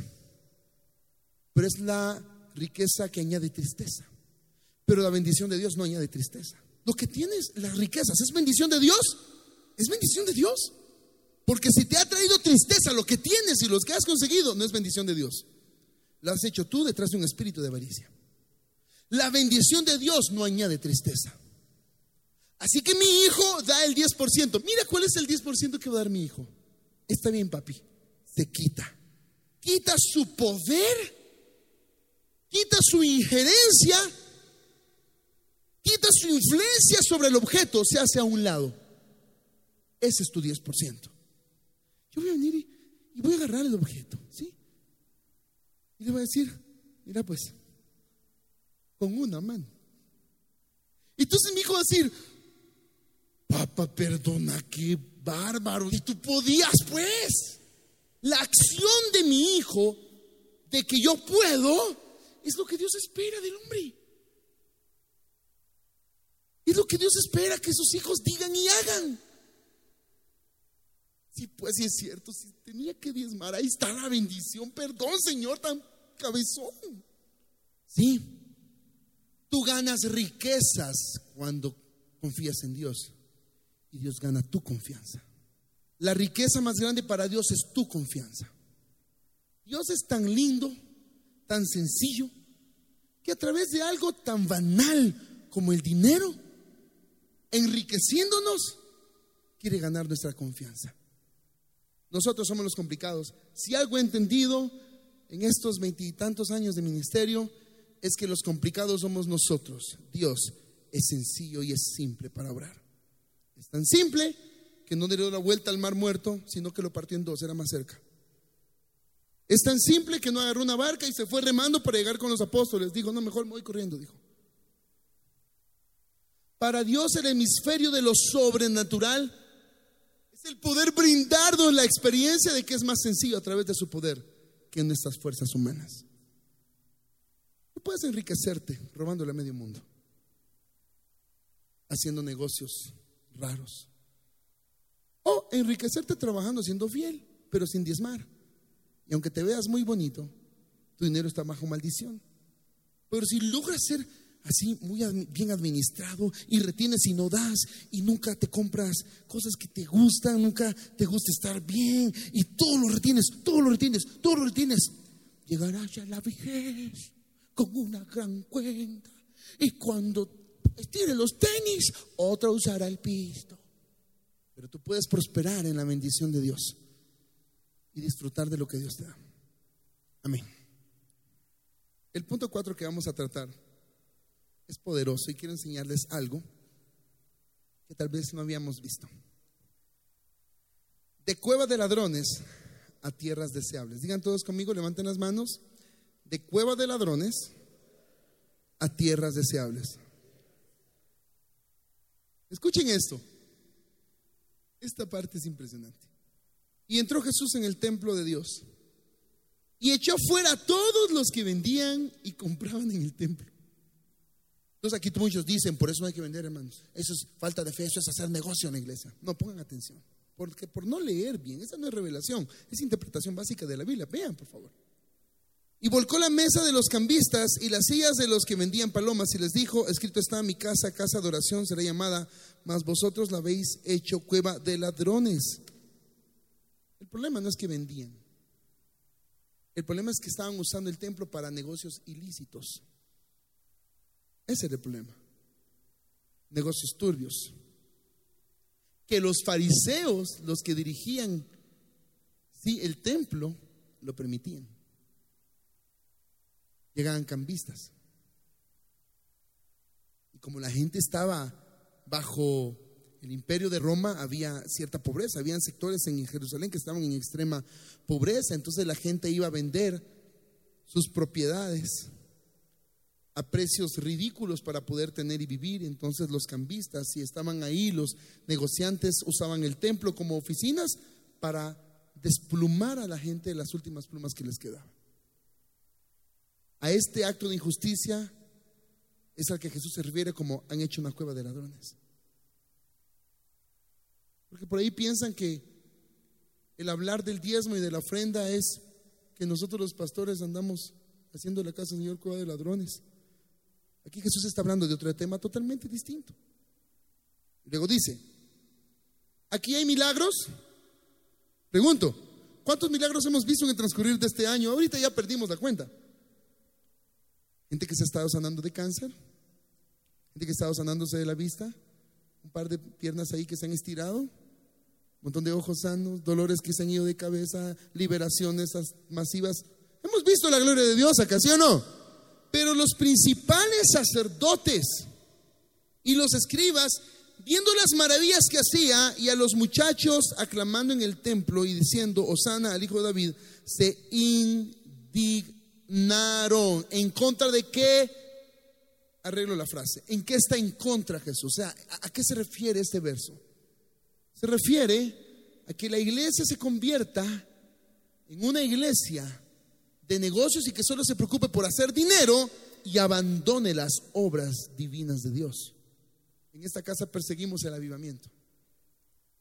[SPEAKER 2] pero es la riqueza que añade tristeza. Pero la bendición de Dios no añade tristeza. Lo que tienes, las riquezas, ¿es bendición de Dios? Es bendición de Dios. Porque si te ha traído tristeza lo que tienes y los que has conseguido, no es bendición de Dios. Lo has hecho tú detrás de un espíritu de avaricia. La bendición de Dios no añade tristeza. Así que mi hijo da el 10%. Mira cuál es el 10% que va a dar mi hijo. Está bien, papi. Se quita. Quita su poder. Quita su injerencia. Quita su influencia sobre el objeto. Se hace a un lado. Ese es tu 10%. Yo voy a venir y, voy a agarrar el objeto. ¿Sí? Y le voy a decir, mira pues, con una mano. Y entonces mi hijo va a decir, papá, perdona, qué bárbaro. Y tú podías, pues. La acción de mi hijo, de que yo puedo, es lo que Dios espera del hombre. Es lo que Dios espera que sus hijos digan y hagan. Sí, pues sí es cierto, si tenía que diezmar, ahí está la bendición. Perdón, Señor, tan cabezón. Sí, tú ganas riquezas cuando confías en Dios y Dios gana tu confianza. La riqueza más grande para Dios es tu confianza. Dios es tan lindo, tan sencillo, que a través de algo tan banal como el dinero, enriqueciéndonos, quiere ganar nuestra confianza. Nosotros somos los complicados. Si algo he entendido en estos veintitantos años de ministerio, es que los complicados somos nosotros. Dios es sencillo y es simple para obrar. Es tan simple que no le dio la vuelta al mar muerto, sino que lo partió en dos, era más cerca. Es tan simple que no agarró una barca y se fue remando para llegar con los apóstoles. Dijo, no, mejor me voy corriendo, dijo. Para Dios el hemisferio de lo sobrenatural es el poder brindarnos la experiencia de que es más sencillo a través de su poder que en nuestras fuerzas humanas. No puedes enriquecerte robándole a medio mundo, haciendo negocios raros. O enriquecerte trabajando, siendo fiel, pero sin diezmar. Y aunque te veas muy bonito, tu dinero está bajo maldición. Pero si logras ser así muy bien administrado y retienes y no das y nunca te compras cosas que te gustan, nunca te gusta estar bien y todo lo retienes, todo lo retienes, todo lo retienes, llegarás a la vejez con una gran cuenta y cuando estire los tenis, otra usará el pisto. Pero tú puedes prosperar en la bendición de Dios y disfrutar de lo que Dios te da. Amén. El punto cuatro que vamos a tratar es poderoso y quiero enseñarles algo que tal vez no habíamos visto. De cueva de ladrones a tierras deseables. Digan todos conmigo, levanten las manos. De cueva de ladrones a tierras deseables. Escuchen esto. Esta parte es impresionante. Y entró Jesús en el templo de Dios y echó fuera a todos los que vendían y compraban en el templo. Entonces aquí muchos dicen, por eso no hay que vender, hermanos. Eso es falta de fe, eso es hacer negocio en la iglesia. No, pongan atención. Porque por no leer bien, esa no es revelación, es interpretación básica de la Biblia. Vean, por favor. Y volcó la mesa de los cambistas y las sillas de los que vendían palomas y les dijo, escrito está, mi casa, casa de oración será llamada, mas vosotros la habéis hecho cueva de ladrones. El problema no es que vendían. El problema es que estaban usando el templo para negocios ilícitos. Ese era el problema. Negocios turbios. Que los fariseos, los que dirigían sí, el templo, lo permitían. Llegaban cambistas. Y como la gente estaba bajo el imperio de Roma había cierta pobreza, habían sectores en Jerusalén que estaban en extrema pobreza, entonces la gente iba a vender sus propiedades a precios ridículos para poder tener y vivir. Entonces los cambistas, si estaban ahí, los negociantes usaban el templo como oficinas para desplumar a la gente de las últimas plumas que les quedaban. A este acto de injusticia es al que Jesús se refiere como han hecho una cueva de ladrones. Porque por ahí piensan que el hablar del diezmo y de la ofrenda es que nosotros los pastores andamos haciendo la casa del Señor cueva de ladrones. Aquí Jesús está hablando de otro tema totalmente distinto. Luego dice, ¿aquí hay milagros? Pregunto, ¿cuántos milagros hemos visto en el transcurrir de este año? Ahorita ya perdimos la cuenta. Gente que se ha estado sanando de cáncer, gente que ha estado sanándose de la vista, un par de piernas ahí que se han estirado, un montón de ojos sanos, dolores que se han ido de cabeza, liberaciones masivas. Hemos visto la gloria de Dios acá, ¿sí o no? Pero los principales sacerdotes y los escribas, viendo las maravillas que hacía y a los muchachos aclamando en el templo y diciendo, Osana al hijo de David, se indignaron. ¿En contra de qué? Arreglo la frase. ¿En qué está en contra Jesús? O sea, ¿a qué se refiere este verso? Se refiere a que la iglesia se convierta en una iglesia de negocios y que solo se preocupe por hacer dinero y abandone las obras divinas de Dios. En esta casa perseguimos el avivamiento,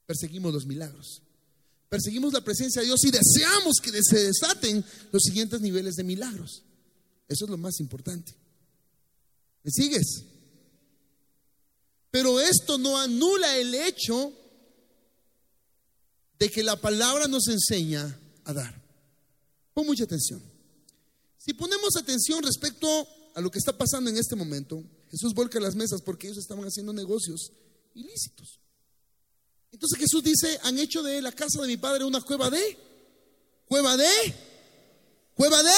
[SPEAKER 2] perseguimos los milagros, perseguimos la presencia de Dios y deseamos que se desaten los siguientes niveles de milagros. Eso es lo más importante. ¿Me sigues? Pero esto no anula el hecho de que la palabra nos enseña a dar. Pon mucha atención. Si ponemos atención respecto a lo que está pasando en este momento, Jesús volca las mesas porque ellos estaban haciendo negocios ilícitos. Entonces Jesús dice, han hecho de la casa de mi padre una cueva de, cueva de, cueva de,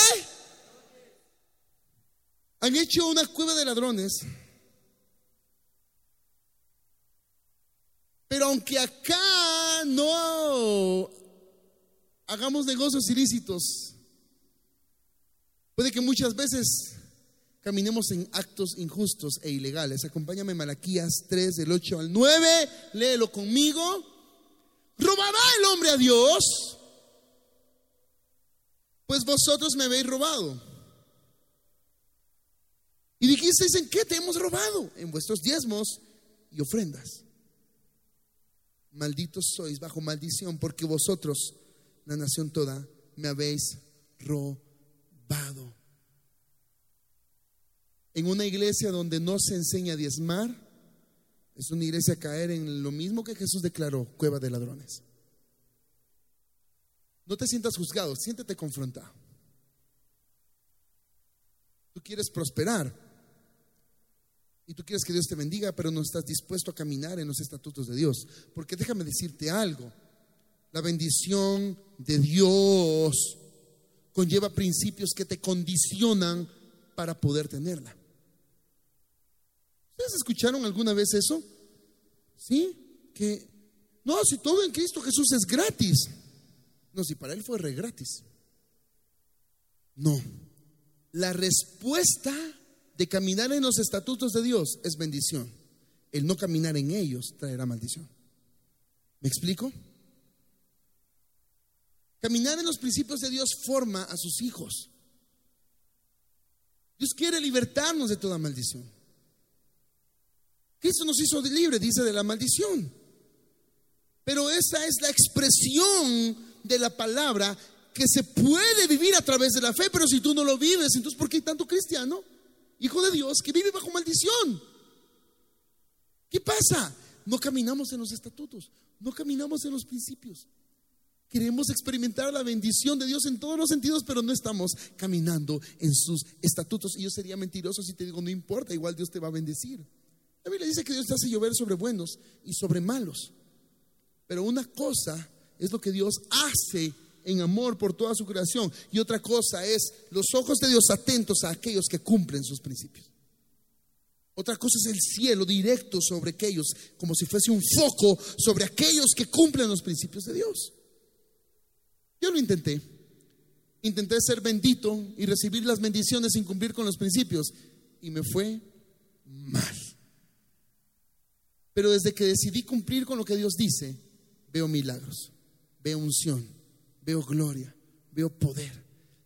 [SPEAKER 2] han hecho una cueva de ladrones. Pero aunque acá no hagamos negocios ilícitos, Puede que muchas veces caminemos en actos injustos e ilegales. Acompáñame Malaquías 3 del 8 al 9, léelo conmigo. ¿Robará el hombre a Dios? Pues vosotros me habéis robado. Y dijisteis, ¿en qué te hemos robado? En vuestros diezmos y ofrendas. Malditos sois bajo maldición, porque vosotros, la nación toda, me habéis robado en una iglesia donde no se enseña a diezmar, es una iglesia caer en lo mismo que Jesús declaró, cueva de ladrones. No te sientas juzgado, siéntete confrontado. Tú quieres prosperar y tú quieres que Dios te bendiga, pero no estás dispuesto a caminar en los estatutos de Dios. Porque déjame decirte algo, la bendición de Dios conlleva principios que te condicionan para poder tenerla. ¿Ustedes escucharon alguna vez eso? ¿Sí? Que, no, si todo en Cristo Jesús es gratis. No, si para Él fue re gratis. No. La respuesta de caminar en los estatutos de Dios es bendición. El no caminar en ellos traerá maldición. ¿Me explico? Caminar en los principios de Dios forma a sus hijos. Dios quiere libertarnos de toda maldición. Cristo nos hizo libre, dice, de la maldición. Pero esa es la expresión de la palabra que se puede vivir a través de la fe, pero si tú no lo vives, entonces ¿por qué hay tanto cristiano, hijo de Dios, que vive bajo maldición? ¿Qué pasa? No caminamos en los estatutos, no caminamos en los principios. Queremos experimentar la bendición de Dios en todos los sentidos, pero no estamos caminando en sus estatutos. Y yo sería mentiroso si te digo, no importa, igual Dios te va a bendecir. La Biblia dice que Dios te hace llover sobre buenos y sobre malos. Pero una cosa es lo que Dios hace en amor por toda su creación. Y otra cosa es los ojos de Dios atentos a aquellos que cumplen sus principios. Otra cosa es el cielo directo sobre aquellos, como si fuese un foco sobre aquellos que cumplen los principios de Dios. Yo lo intenté. Intenté ser bendito y recibir las bendiciones sin cumplir con los principios. Y me fue mal. Pero desde que decidí cumplir con lo que Dios dice, veo milagros, veo unción, veo gloria, veo poder.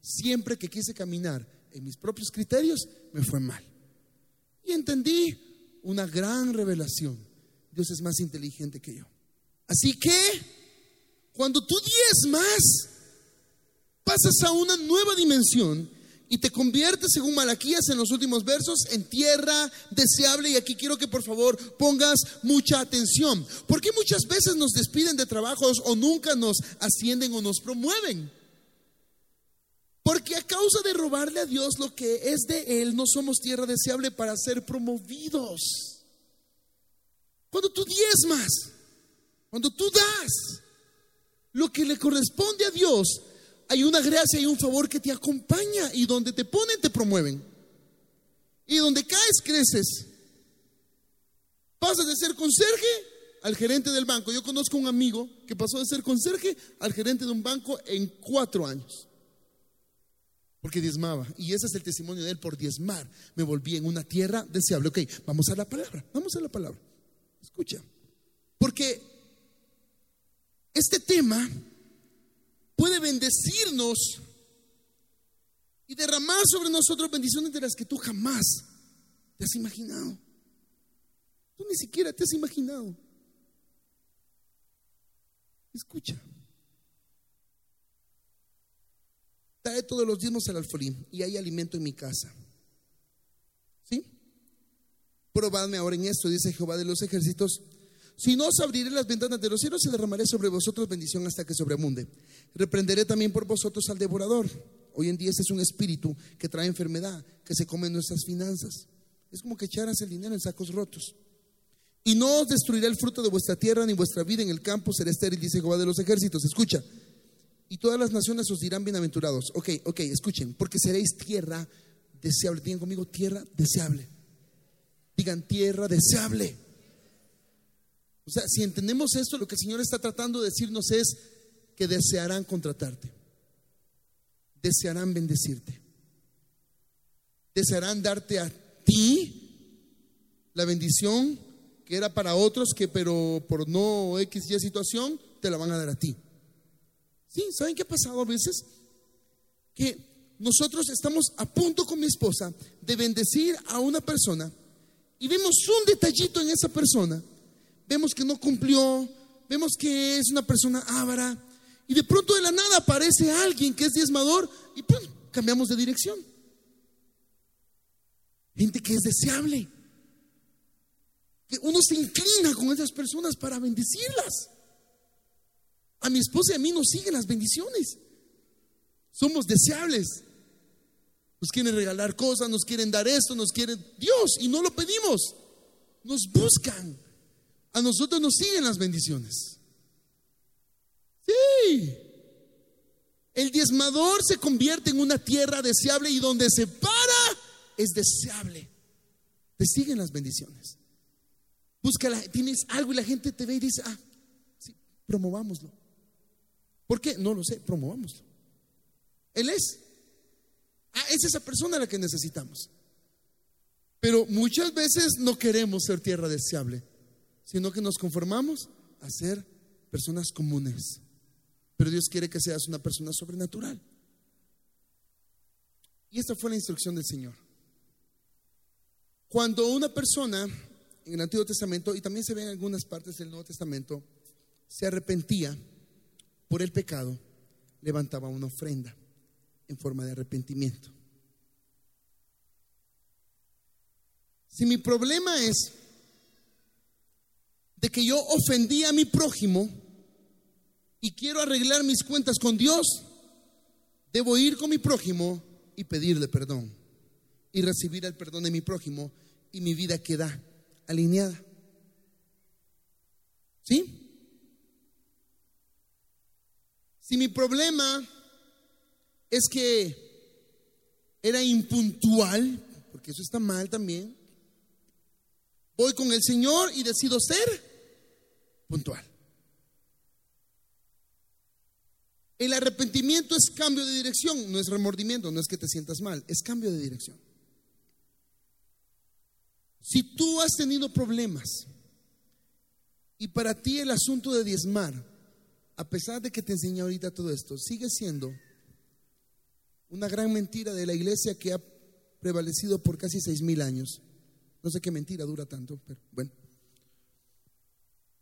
[SPEAKER 2] Siempre que quise caminar en mis propios criterios, me fue mal. Y entendí una gran revelación. Dios es más inteligente que yo. Así que, cuando tú más pasas a una nueva dimensión y te conviertes, según Malaquías en los últimos versos, en tierra deseable. Y aquí quiero que por favor pongas mucha atención. Porque muchas veces nos despiden de trabajos o nunca nos ascienden o nos promueven. Porque a causa de robarle a Dios lo que es de Él, no somos tierra deseable para ser promovidos. Cuando tú diezmas, cuando tú das lo que le corresponde a Dios, hay una gracia y un favor que te acompaña y donde te ponen te promueven. Y donde caes creces. Pasas de ser conserje al gerente del banco. Yo conozco un amigo que pasó de ser conserje al gerente de un banco en cuatro años. Porque diezmaba. Y ese es el testimonio de él por diezmar. Me volví en una tierra deseable. Ok, vamos a la palabra. Vamos a la palabra. Escucha. Porque este tema puede bendecirnos y derramar sobre nosotros bendiciones de las que tú jamás te has imaginado. Tú ni siquiera te has imaginado. Escucha. Trae todos los diezmos al alfolín y hay alimento en mi casa. ¿Sí? Probadme ahora en esto, dice Jehová de los ejércitos si no os abriré las ventanas de los cielos y derramaré sobre vosotros bendición hasta que sobremunde. Reprenderé también por vosotros al devorador. Hoy en día este es un espíritu que trae enfermedad, que se come nuestras finanzas. Es como que echaras el dinero en sacos rotos. Y no os destruiré el fruto de vuestra tierra, ni vuestra vida en el campo será estéril, dice Jehová de los ejércitos. Escucha. Y todas las naciones os dirán bienaventurados. Ok, ok, escuchen. Porque seréis tierra deseable. Digan conmigo, tierra deseable. Digan, tierra deseable. O sea, si entendemos esto, lo que el Señor está tratando de decirnos es que desearán contratarte, desearán bendecirte, desearán darte a ti la bendición que era para otros, que pero por no X y situación, te la van a dar a ti. Sí, ¿saben qué ha pasado a veces? Que nosotros estamos a punto con mi esposa de bendecir a una persona y vemos un detallito en esa persona vemos que no cumplió, vemos que es una persona ávara, y de pronto de la nada aparece alguien que es diezmador y cambiamos de dirección. Gente que es deseable. Que uno se inclina con esas personas para bendecirlas. A mi esposa y a mí nos siguen las bendiciones. Somos deseables. Nos quieren regalar cosas, nos quieren dar esto, nos quieren Dios y no lo pedimos. Nos buscan a nosotros nos siguen las bendiciones. Sí. El diezmador se convierte en una tierra deseable y donde se para es deseable. Te siguen las bendiciones. Búscala, tienes algo y la gente te ve y dice, ah, sí, promovámoslo. ¿Por qué? No lo sé, promovámoslo. Él es. Ah, es esa persona la que necesitamos. Pero muchas veces no queremos ser tierra deseable sino que nos conformamos a ser personas comunes. Pero Dios quiere que seas una persona sobrenatural. Y esta fue la instrucción del Señor. Cuando una persona en el Antiguo Testamento, y también se ve en algunas partes del Nuevo Testamento, se arrepentía por el pecado, levantaba una ofrenda en forma de arrepentimiento. Si mi problema es de que yo ofendí a mi prójimo, y quiero arreglar mis cuentas con Dios, debo ir con mi prójimo y pedirle perdón y recibir el perdón de mi prójimo y mi vida queda alineada. ¿Sí? Si mi problema es que era impuntual, porque eso está mal también, voy con el Señor y decido ser puntual. El arrepentimiento es cambio de dirección, no es remordimiento, no es que te sientas mal, es cambio de dirección. Si tú has tenido problemas y para ti el asunto de diezmar, a pesar de que te enseñé ahorita todo esto, sigue siendo una gran mentira de la iglesia que ha prevalecido por casi seis mil años. No sé qué mentira dura tanto, pero bueno.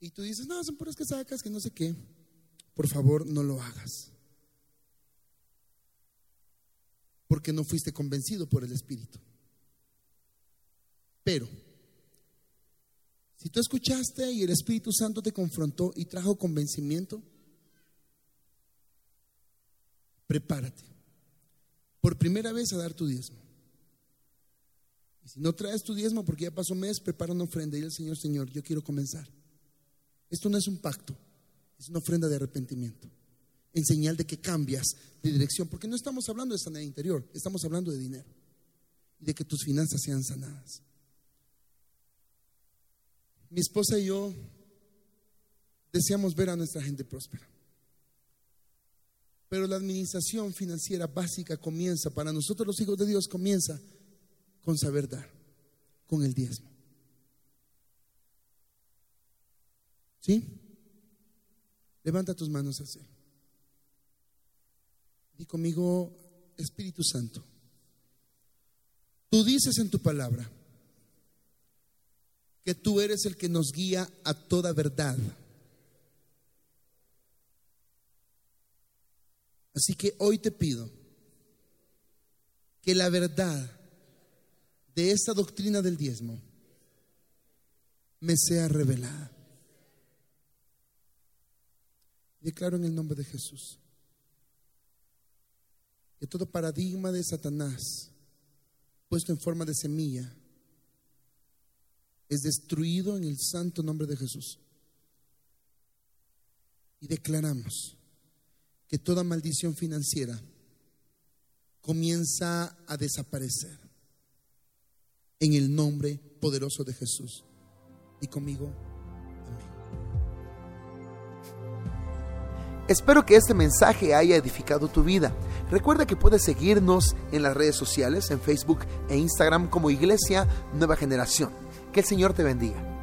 [SPEAKER 2] Y tú dices, no, son puras que sacas, que no sé qué por favor no lo hagas. Porque no fuiste convencido por el Espíritu. Pero, si tú escuchaste y el Espíritu Santo te confrontó y trajo convencimiento, prepárate por primera vez a dar tu diezmo. Y si no traes tu diezmo porque ya pasó mes, prepara una ofrenda y el Señor, Señor, yo quiero comenzar. Esto no es un pacto. Es una ofrenda de arrepentimiento. En señal de que cambias de dirección. Porque no estamos hablando de sanidad interior, estamos hablando de dinero. Y de que tus finanzas sean sanadas. Mi esposa y yo deseamos ver a nuestra gente próspera. Pero la administración financiera básica comienza, para nosotros los hijos de Dios, comienza con saber dar, con el diezmo. ¿Sí? Levanta tus manos al cielo. Di conmigo, Espíritu Santo. Tú dices en tu palabra que tú eres el que nos guía a toda verdad. Así que hoy te pido que la verdad de esta doctrina del diezmo me sea revelada. Declaro en el nombre de Jesús que todo paradigma de Satanás puesto en forma de semilla es destruido en el santo nombre de Jesús. Y declaramos que toda maldición financiera comienza a desaparecer en el nombre poderoso de Jesús. Y conmigo,
[SPEAKER 1] Espero que este mensaje haya edificado tu vida. Recuerda que puedes seguirnos en las redes sociales, en Facebook e Instagram como Iglesia Nueva Generación. Que el Señor te bendiga.